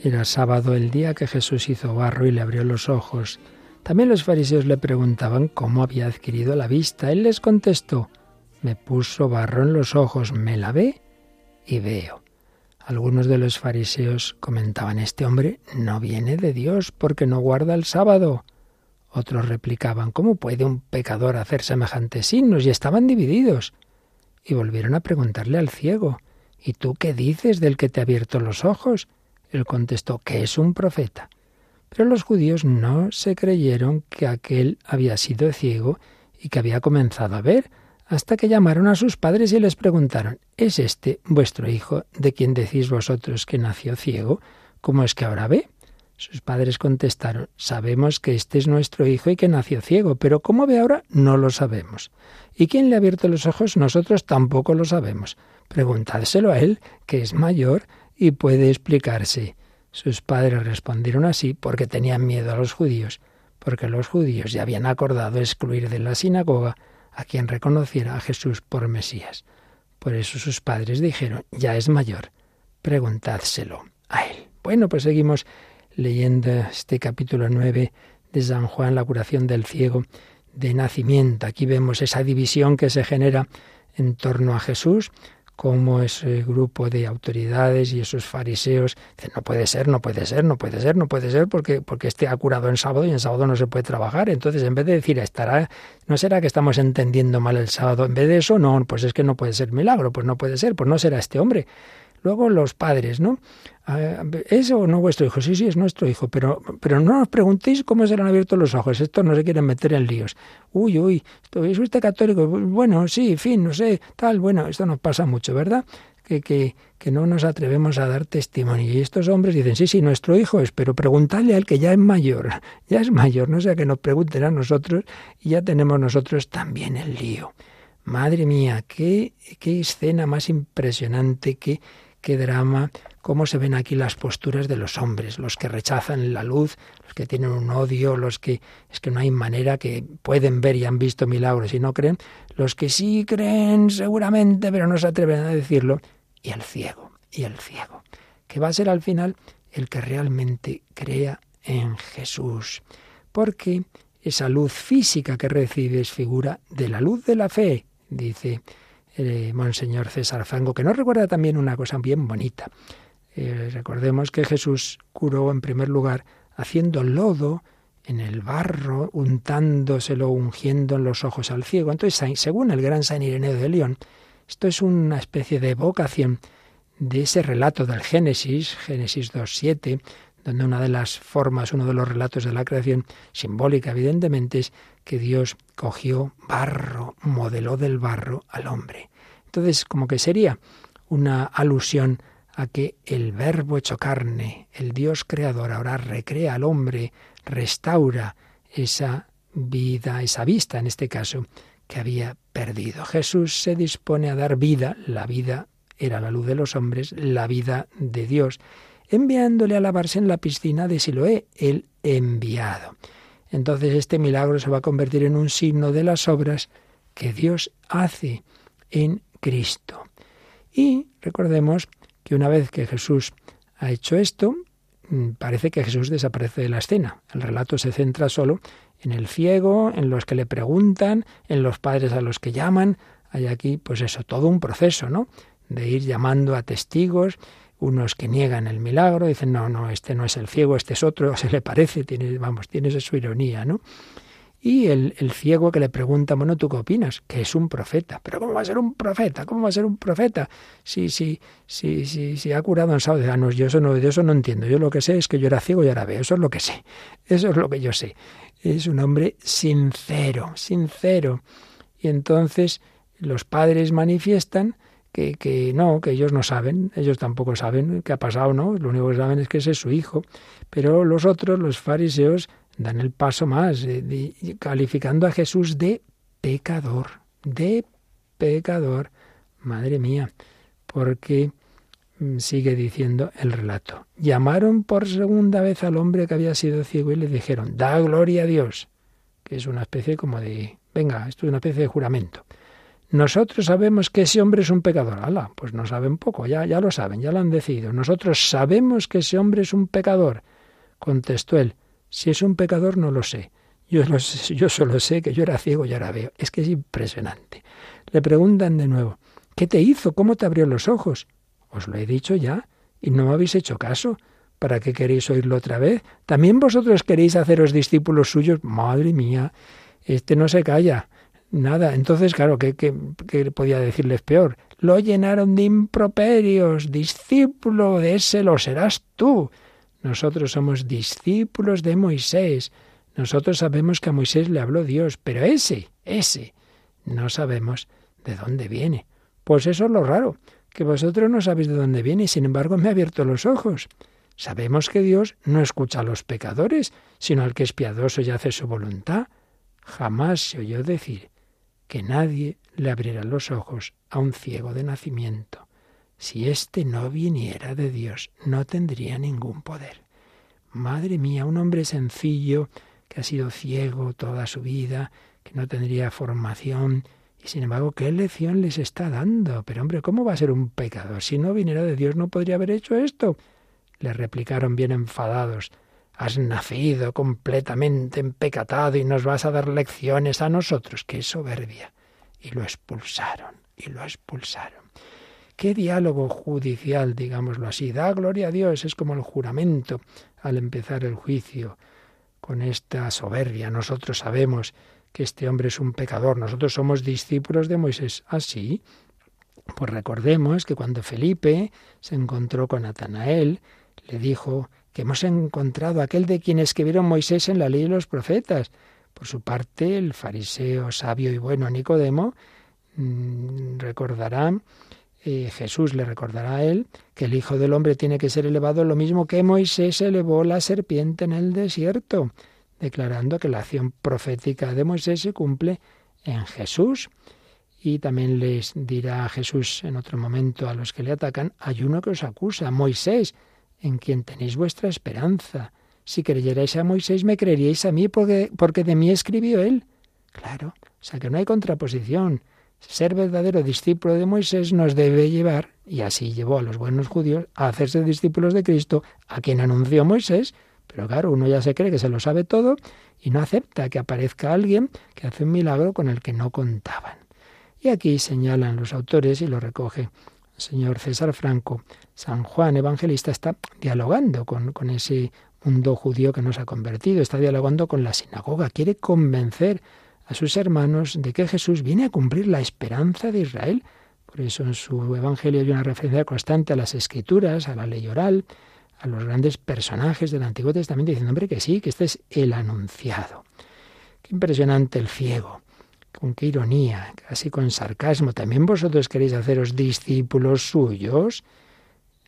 Era sábado el día que Jesús hizo barro y le abrió los ojos. También los fariseos le preguntaban cómo había adquirido la vista. Él les contestó, me puso barro en los ojos, me lavé y veo. Algunos de los fariseos comentaban, este hombre no viene de Dios porque no guarda el sábado. Otros replicaban, ¿cómo puede un pecador hacer semejantes signos? Y estaban divididos. Y volvieron a preguntarle al ciego, ¿y tú qué dices del que te ha abierto los ojos? Él contestó, que es un profeta. Pero los judíos no se creyeron que aquel había sido ciego y que había comenzado a ver, hasta que llamaron a sus padres y les preguntaron, ¿es este vuestro hijo de quien decís vosotros que nació ciego? ¿Cómo es que ahora ve? Sus padres contestaron, sabemos que este es nuestro hijo y que nació ciego, pero cómo ve ahora no lo sabemos. ¿Y quién le ha abierto los ojos? Nosotros tampoco lo sabemos. Preguntádselo a él, que es mayor y puede explicarse. Sus padres respondieron así porque tenían miedo a los judíos, porque los judíos ya habían acordado excluir de la sinagoga a quien reconociera a Jesús por Mesías. Por eso sus padres dijeron, ya es mayor, preguntádselo a él. Bueno, pues seguimos leyendo este capítulo 9 de San Juan, la curación del ciego de nacimiento. Aquí vemos esa división que se genera en torno a Jesús, como ese grupo de autoridades y esos fariseos dicen, no puede ser, no puede ser, no puede ser, no puede ser, porque, porque este ha curado en sábado y en sábado no se puede trabajar. Entonces, en vez de decir, estará, ¿no será que estamos entendiendo mal el sábado? En vez de eso, no, pues es que no puede ser milagro, pues no puede ser, pues no será este hombre. Luego los padres, ¿no? ¿Es o no vuestro hijo? Sí, sí, es nuestro hijo, pero, pero no nos preguntéis cómo se le han abierto los ojos. Estos no se quieren meter en líos. Uy, uy, ¿es usted católico? Bueno, sí, fin, no sé, tal. Bueno, esto nos pasa mucho, ¿verdad? Que, que, que no nos atrevemos a dar testimonio. Y estos hombres dicen, sí, sí, nuestro hijo es, pero preguntadle al que ya es mayor. Ya es mayor, no sea que nos pregunten a nosotros y ya tenemos nosotros también el lío. Madre mía, qué, qué escena más impresionante, qué, qué drama, cómo se ven aquí las posturas de los hombres, los que rechazan la luz, los que tienen un odio, los que es que no hay manera que pueden ver y han visto milagros y no creen, los que sí creen seguramente, pero no se atreven a decirlo, y el ciego, y el ciego, que va a ser al final el que realmente crea en Jesús, porque esa luz física que recibe es figura de la luz de la fe, dice eh, Monseñor César Fango, que nos recuerda también una cosa bien bonita. Eh, recordemos que Jesús curó en primer lugar haciendo lodo en el barro, untándoselo, ungiendo en los ojos al ciego. Entonces, según el gran San Ireneo de León, esto es una especie de evocación de ese relato del Génesis, Génesis 2.7, donde una de las formas, uno de los relatos de la creación, simbólica evidentemente, es que Dios cogió barro, modeló del barro al hombre. Entonces, como que sería una alusión a que el verbo hecho carne, el Dios creador, ahora recrea al hombre, restaura esa vida, esa vista en este caso, que había perdido. Jesús se dispone a dar vida, la vida era la luz de los hombres, la vida de Dios, enviándole a lavarse en la piscina de Siloé, el enviado. Entonces este milagro se va a convertir en un signo de las obras que Dios hace en Cristo. Y recordemos que una vez que Jesús ha hecho esto, mm, parece que Jesús desaparece de la escena. El relato se centra solo en el ciego, en los que le preguntan, en los padres a los que llaman. Hay aquí, pues eso, todo un proceso, ¿no? De ir llamando a testigos, unos que niegan el milagro, dicen, no, no, este no es el ciego, este es otro, se le parece, tiene, vamos, tiene su ironía, ¿no? Y el, el, ciego que le pregunta, bueno, ¿tú qué opinas? Que es un profeta. ¿Pero cómo va a ser un profeta? ¿Cómo va a ser un profeta? Si, si, si, si, si ha curado en sábado. Ah, yo eso no, de eso no entiendo. Yo lo que sé es que yo era ciego y ahora veo. Eso es lo que sé. Eso es lo que yo sé. Es un hombre sincero, sincero. Y entonces los padres manifiestan que, que, no, que ellos no saben, ellos tampoco saben qué ha pasado, ¿no? Lo único que saben es que ese es su hijo. Pero los otros, los fariseos, dan el paso más, eh, calificando a Jesús de pecador, de pecador. Madre mía, porque mm, sigue diciendo el relato. Llamaron por segunda vez al hombre que había sido ciego y le dijeron, da gloria a Dios, que es una especie como de, venga, esto es una especie de juramento. Nosotros sabemos que ese hombre es un pecador. Ala, pues no saben poco, ya, ya lo saben, ya lo han decidido. Nosotros sabemos que ese hombre es un pecador. Contestó él, si es un pecador no lo sé. Yo, yo solo sé que yo era ciego y ahora veo. Es que es impresionante. Le preguntan de nuevo, ¿qué te hizo? ¿Cómo te abrió los ojos? Os lo he dicho ya, y no me habéis hecho caso. ¿Para qué queréis oírlo otra vez? ¿También vosotros queréis haceros discípulos suyos? Madre mía, este no se calla. Nada. Entonces, claro, ¿qué, podía decirles peor? Lo llenaron de improperios. Discípulo de ese lo serás tú. Nosotros somos discípulos de Moisés. Nosotros sabemos que a Moisés le habló Dios, pero ese, ese, no sabemos de dónde viene. Pues eso es lo raro, que vosotros no sabéis de dónde viene y sin embargo me ha abierto los ojos. Sabemos que Dios no escucha a los pecadores, sino al que es piadoso y hace su voluntad. Jamás se oyó decir que nadie le abriera los ojos a un ciego de nacimiento. Si éste no viniera de Dios, no tendría ningún poder. Madre mía, un hombre sencillo, que ha sido ciego toda su vida, que no tendría formación, y sin embargo, ¿qué lección les está dando? Pero hombre, ¿cómo va a ser un pecador? Si no viniera de Dios, no podría haber hecho esto. Le replicaron bien enfadados. Has nacido completamente empecatado y nos vas a dar lecciones a nosotros. ¡Qué soberbia! Y lo expulsaron, y lo expulsaron. ¿Qué diálogo judicial, digámoslo así? Da gloria a Dios, es como el juramento al empezar el juicio. Con esta soberbia nosotros sabemos que este hombre es un pecador, nosotros somos discípulos de Moisés. ¿Así? ¿Ah, pues recordemos que cuando Felipe se encontró con Natanael, le dijo, que hemos encontrado aquel de quien escribieron Moisés en la ley y los profetas. Por su parte, el fariseo sabio y bueno Nicodemo mm, recordará, eh, Jesús le recordará a él, que el Hijo del Hombre tiene que ser elevado lo mismo que Moisés elevó la serpiente en el desierto, declarando que la acción profética de Moisés se cumple en Jesús. Y también les dirá Jesús en otro momento a los que le atacan, hay uno que os acusa, Moisés, en quien tenéis vuestra esperanza. Si creyerais a Moisés, me creeríais a mí porque, porque de mí escribió él. Claro, o sea que no hay contraposición. Ser verdadero discípulo de Moisés nos debe llevar, y así llevó a los buenos judíos, a hacerse discípulos de Cristo, a quien anunció Moisés. Pero claro, uno ya se cree que se lo sabe todo y no acepta que aparezca alguien que hace un milagro con el que no contaban. Y aquí señalan los autores y lo recoge señor César Franco San Juan Evangelista está dialogando con, con ese mundo judío que nos ha convertido, está dialogando con la sinagoga, quiere convencer a sus hermanos de que Jesús viene a cumplir la esperanza de Israel. Por eso en su Evangelio hay una referencia constante a las escrituras, a la ley oral, a los grandes personajes del Antiguo Testamento, diciendo, hombre, que sí, que este es el anunciado. Qué impresionante el ciego, con qué ironía, casi con sarcasmo. ¿También vosotros queréis haceros discípulos suyos?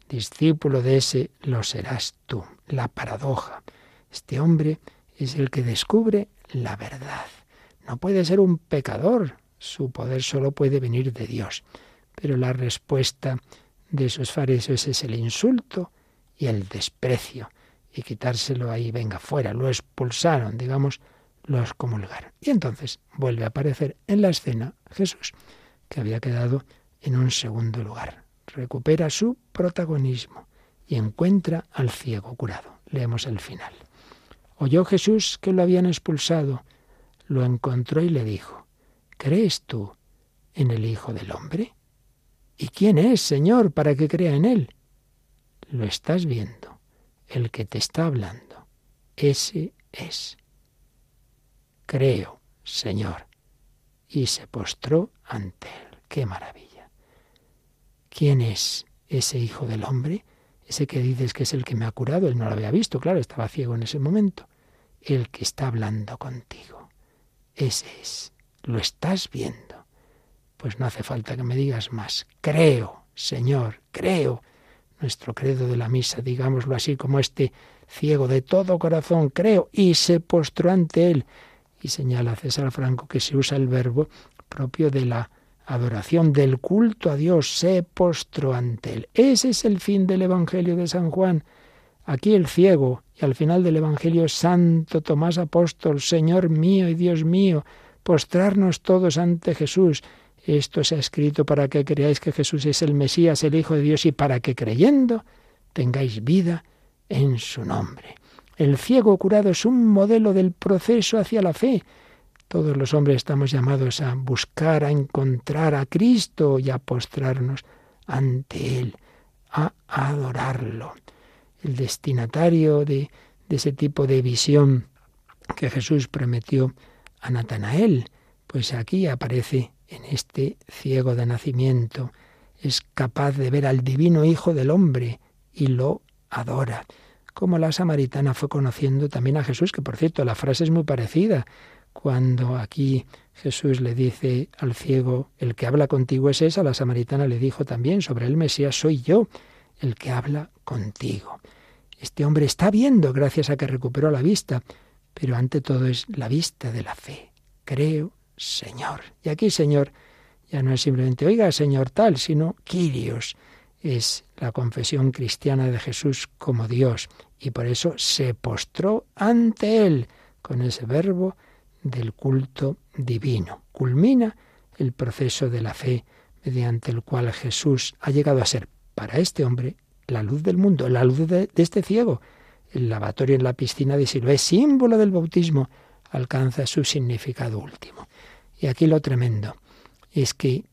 discípulo de ese lo serás tú. La paradoja. Este hombre es el que descubre la verdad. No puede ser un pecador, su poder solo puede venir de Dios. Pero la respuesta de esos fariseos es el insulto y el desprecio. Y quitárselo ahí, venga, fuera, lo expulsaron, digamos, lo excomulgaron. Y entonces vuelve a aparecer en la escena Jesús, que había quedado en un segundo lugar recupera su protagonismo y encuentra al ciego curado. Leemos el final. Oyó Jesús que lo habían expulsado, lo encontró y le dijo, ¿crees tú en el Hijo del Hombre? ¿Y quién es, Señor, para que crea en él? Lo estás viendo, el que te está hablando. Ese es. Creo, Señor. Y se postró ante él. ¡Qué maravilla! ¿Quién es ese Hijo del Hombre? Ese que dices que es el que me ha curado. Él no lo había visto, claro, estaba ciego en ese momento. El que está hablando contigo. Ese es. Lo estás viendo. Pues no hace falta que me digas más. Creo, Señor, creo. Nuestro credo de la misa, digámoslo así, como este ciego de todo corazón, creo, y se postró ante él. Y señala César Franco que se usa el verbo propio de la adoración, del culto a Dios, se postró ante él. Ese es el fin del Evangelio de San Juan. Aquí el ciego, y al final del Evangelio, Santo Tomás Apóstol, Señor mío y Dios mío, postrarnos todos ante Jesús. Esto se ha escrito para que creáis que Jesús es el Mesías, el Hijo de Dios, y para que creyendo tengáis vida en su nombre. El ciego curado es un modelo del proceso hacia la fe. Todos los hombres estamos llamados a buscar, a encontrar a Cristo y a postrarnos ante Él, a adorarlo. El destinatario de, ese tipo de visión que Jesús prometió a Natanael, pues aquí aparece en este ciego de nacimiento, es capaz de ver al divino Hijo del Hombre y lo adora. Como la samaritana fue conociendo también a Jesús, que por cierto la frase es muy parecida. Cuando aquí Jesús le dice al ciego, el que habla contigo es esa, la samaritana le dijo también sobre el Mesías, soy yo el que habla contigo. Este hombre está viendo gracias a que recuperó la vista, pero ante todo es la vista de la fe. Creo, Señor. Y aquí, Señor, ya no es simplemente, oiga, Señor tal, sino Quirios. Es la confesión cristiana de Jesús como Dios. Y por eso se postró ante Él con ese verbo del culto divino. Culmina el proceso de la fe mediante el cual Jesús ha llegado a ser para este hombre la luz del mundo, la luz de, de este ciego, el lavatorio en la piscina de Siloé, símbolo del bautismo, alcanza su significado último. Y aquí lo tremendo es que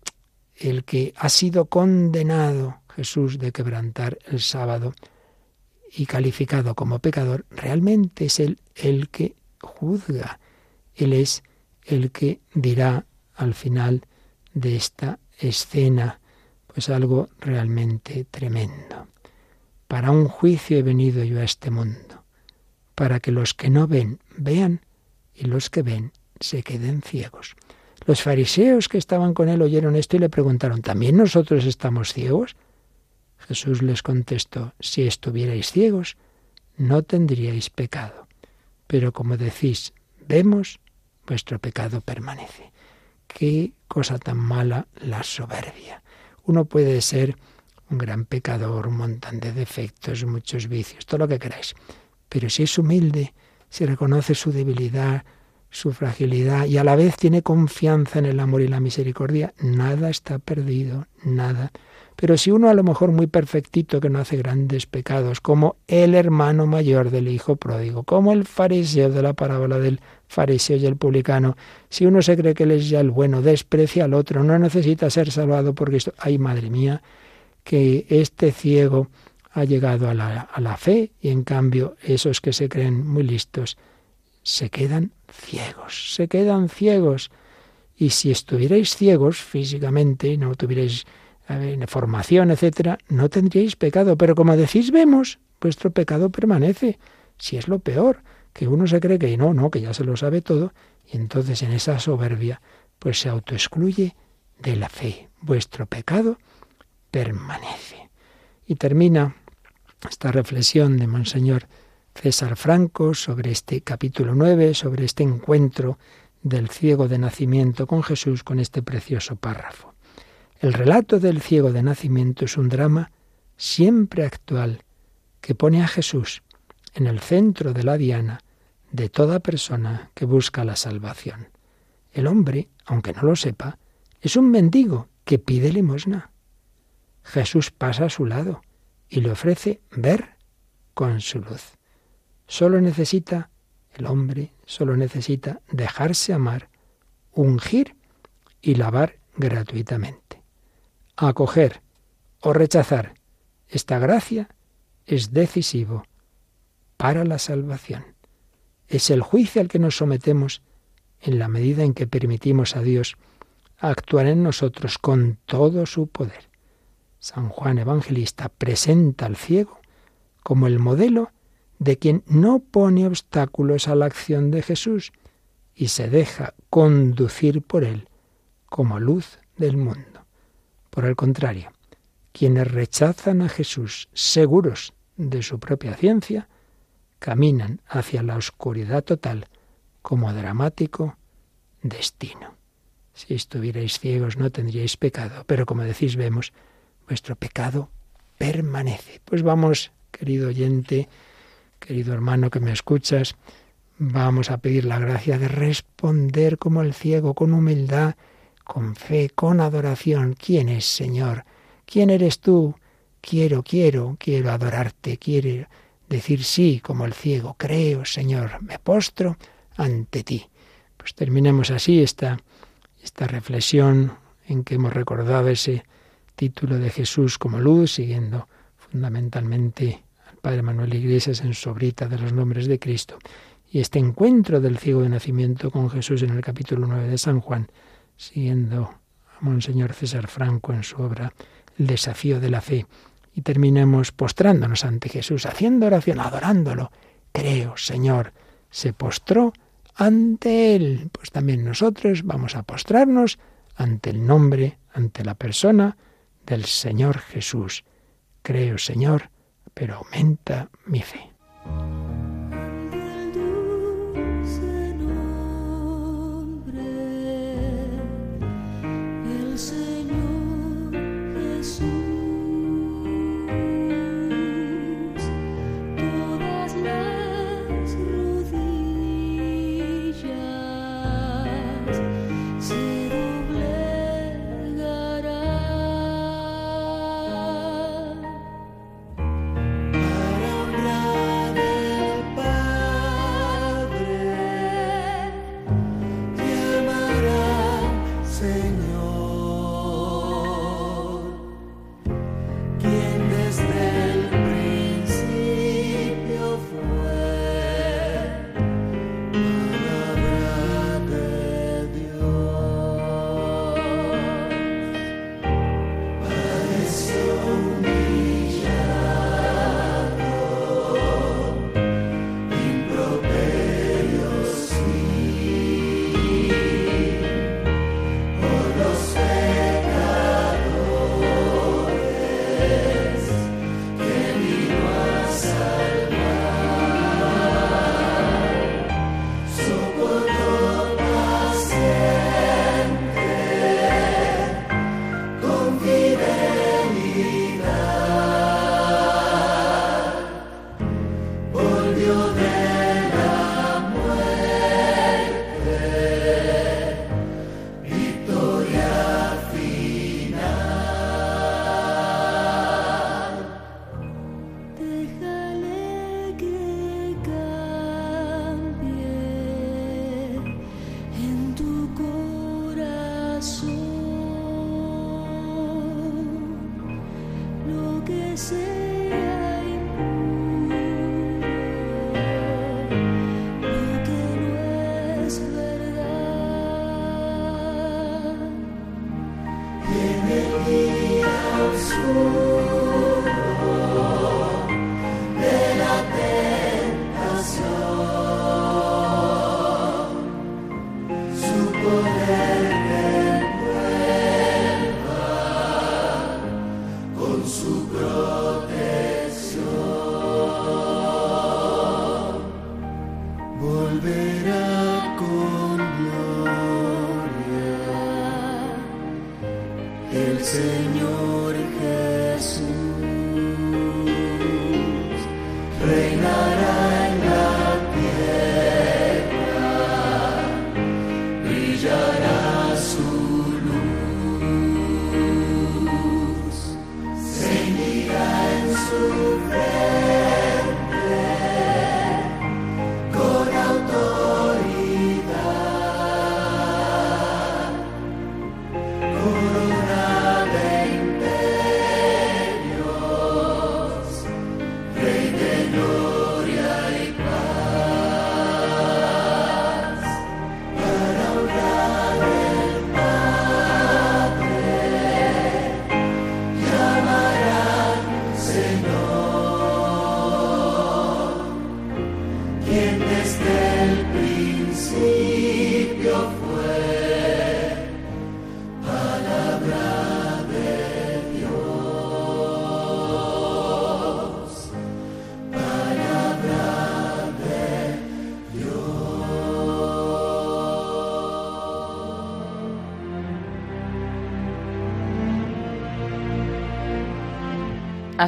el que ha sido condenado Jesús de quebrantar el sábado y calificado como pecador, realmente es él el que juzga. Él es el que dirá al final de esta escena, pues algo realmente tremendo. Para un juicio he venido yo a este mundo, para que los que no ven vean y los que ven se queden ciegos. Los fariseos que estaban con él oyeron esto y le preguntaron, ¿también nosotros estamos ciegos? Jesús les contestó, si estuvierais ciegos, no tendríais pecado. Pero como decís, vemos, vuestro pecado permanece. Qué cosa tan mala la soberbia. Uno puede ser un gran pecador, un montón de defectos, muchos vicios, todo lo que queráis. Pero si es humilde, si reconoce su debilidad, su fragilidad y a la vez tiene confianza en el amor y la misericordia, nada está perdido, nada. Pero si uno a lo mejor muy perfectito que no hace grandes pecados, como el hermano mayor del hijo pródigo, como el fariseo de la parábola del fariseo y el publicano, si uno se cree que él es ya el bueno, desprecia al otro, no necesita ser salvado por Cristo, ay madre mía, que este ciego ha llegado a la, a la fe y en cambio esos que se creen muy listos se quedan ciegos, se quedan ciegos. Y si estuvierais ciegos físicamente, no tuvierais formación, etcétera, no tendríais pecado. Pero como decís, vemos, vuestro pecado permanece. Si es lo peor, que uno se cree que no, no, que ya se lo sabe todo, y entonces en esa soberbia, pues se autoexcluye de la fe. Vuestro pecado permanece. Y termina esta reflexión de Monseñor César Franco sobre este capítulo 9, sobre este encuentro del ciego de nacimiento con Jesús con este precioso párrafo. El relato del ciego de nacimiento es un drama siempre actual que pone a Jesús en el centro de la diana de toda persona que busca la salvación. El hombre, aunque no lo sepa, es un mendigo que pide limosna. Jesús pasa a su lado y le ofrece ver con su luz. Solo necesita, el hombre solo necesita dejarse amar, ungir y lavar gratuitamente. Acoger o rechazar esta gracia es decisivo para la salvación. Es el juicio al que nos sometemos en la medida en que permitimos a Dios actuar en nosotros con todo su poder. San Juan Evangelista presenta al ciego como el modelo de quien no pone obstáculos a la acción de Jesús y se deja conducir por él como luz del mundo. Por el contrario, quienes rechazan a Jesús seguros de su propia ciencia, caminan hacia la oscuridad total como dramático destino. Si estuvierais ciegos no tendríais pecado, pero como decís vemos, vuestro pecado permanece. Pues vamos, querido oyente, querido hermano que me escuchas, vamos a pedir la gracia de responder como el ciego, con humildad, con fe, con adoración. ¿Quién es, Señor? ¿Quién eres tú? Quiero, quiero, quiero adorarte, quiero decir sí como el ciego. Creo, Señor, me postro ante ti. Pues terminemos así esta, esta reflexión en que hemos recordado ese título de Jesús como luz, siguiendo fundamentalmente al Padre Manuel Iglesias en su de los nombres de Cristo. Y este encuentro del ciego de nacimiento con Jesús en el capítulo 9 de San Juan, siguiendo a Monseñor César Franco en su obra El desafío de la fe. Y terminemos postrándonos ante Jesús, haciendo oración, adorándolo. Creo, Señor, se postró ante Él. Pues también nosotros vamos a postrarnos ante el nombre, ante la persona del Señor Jesús. Creo, Señor, pero aumenta mi fe.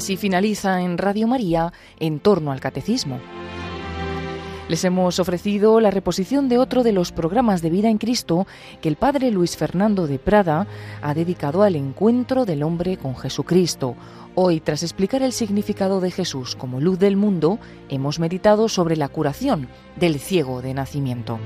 Así finaliza en Radio María en torno al catecismo. Les hemos ofrecido la reposición de otro de los programas de vida en Cristo que el padre Luis Fernando de Prada ha dedicado al encuentro del hombre con Jesucristo. Hoy, tras explicar el significado de Jesús como luz del mundo, hemos meditado sobre la curación del ciego de nacimiento.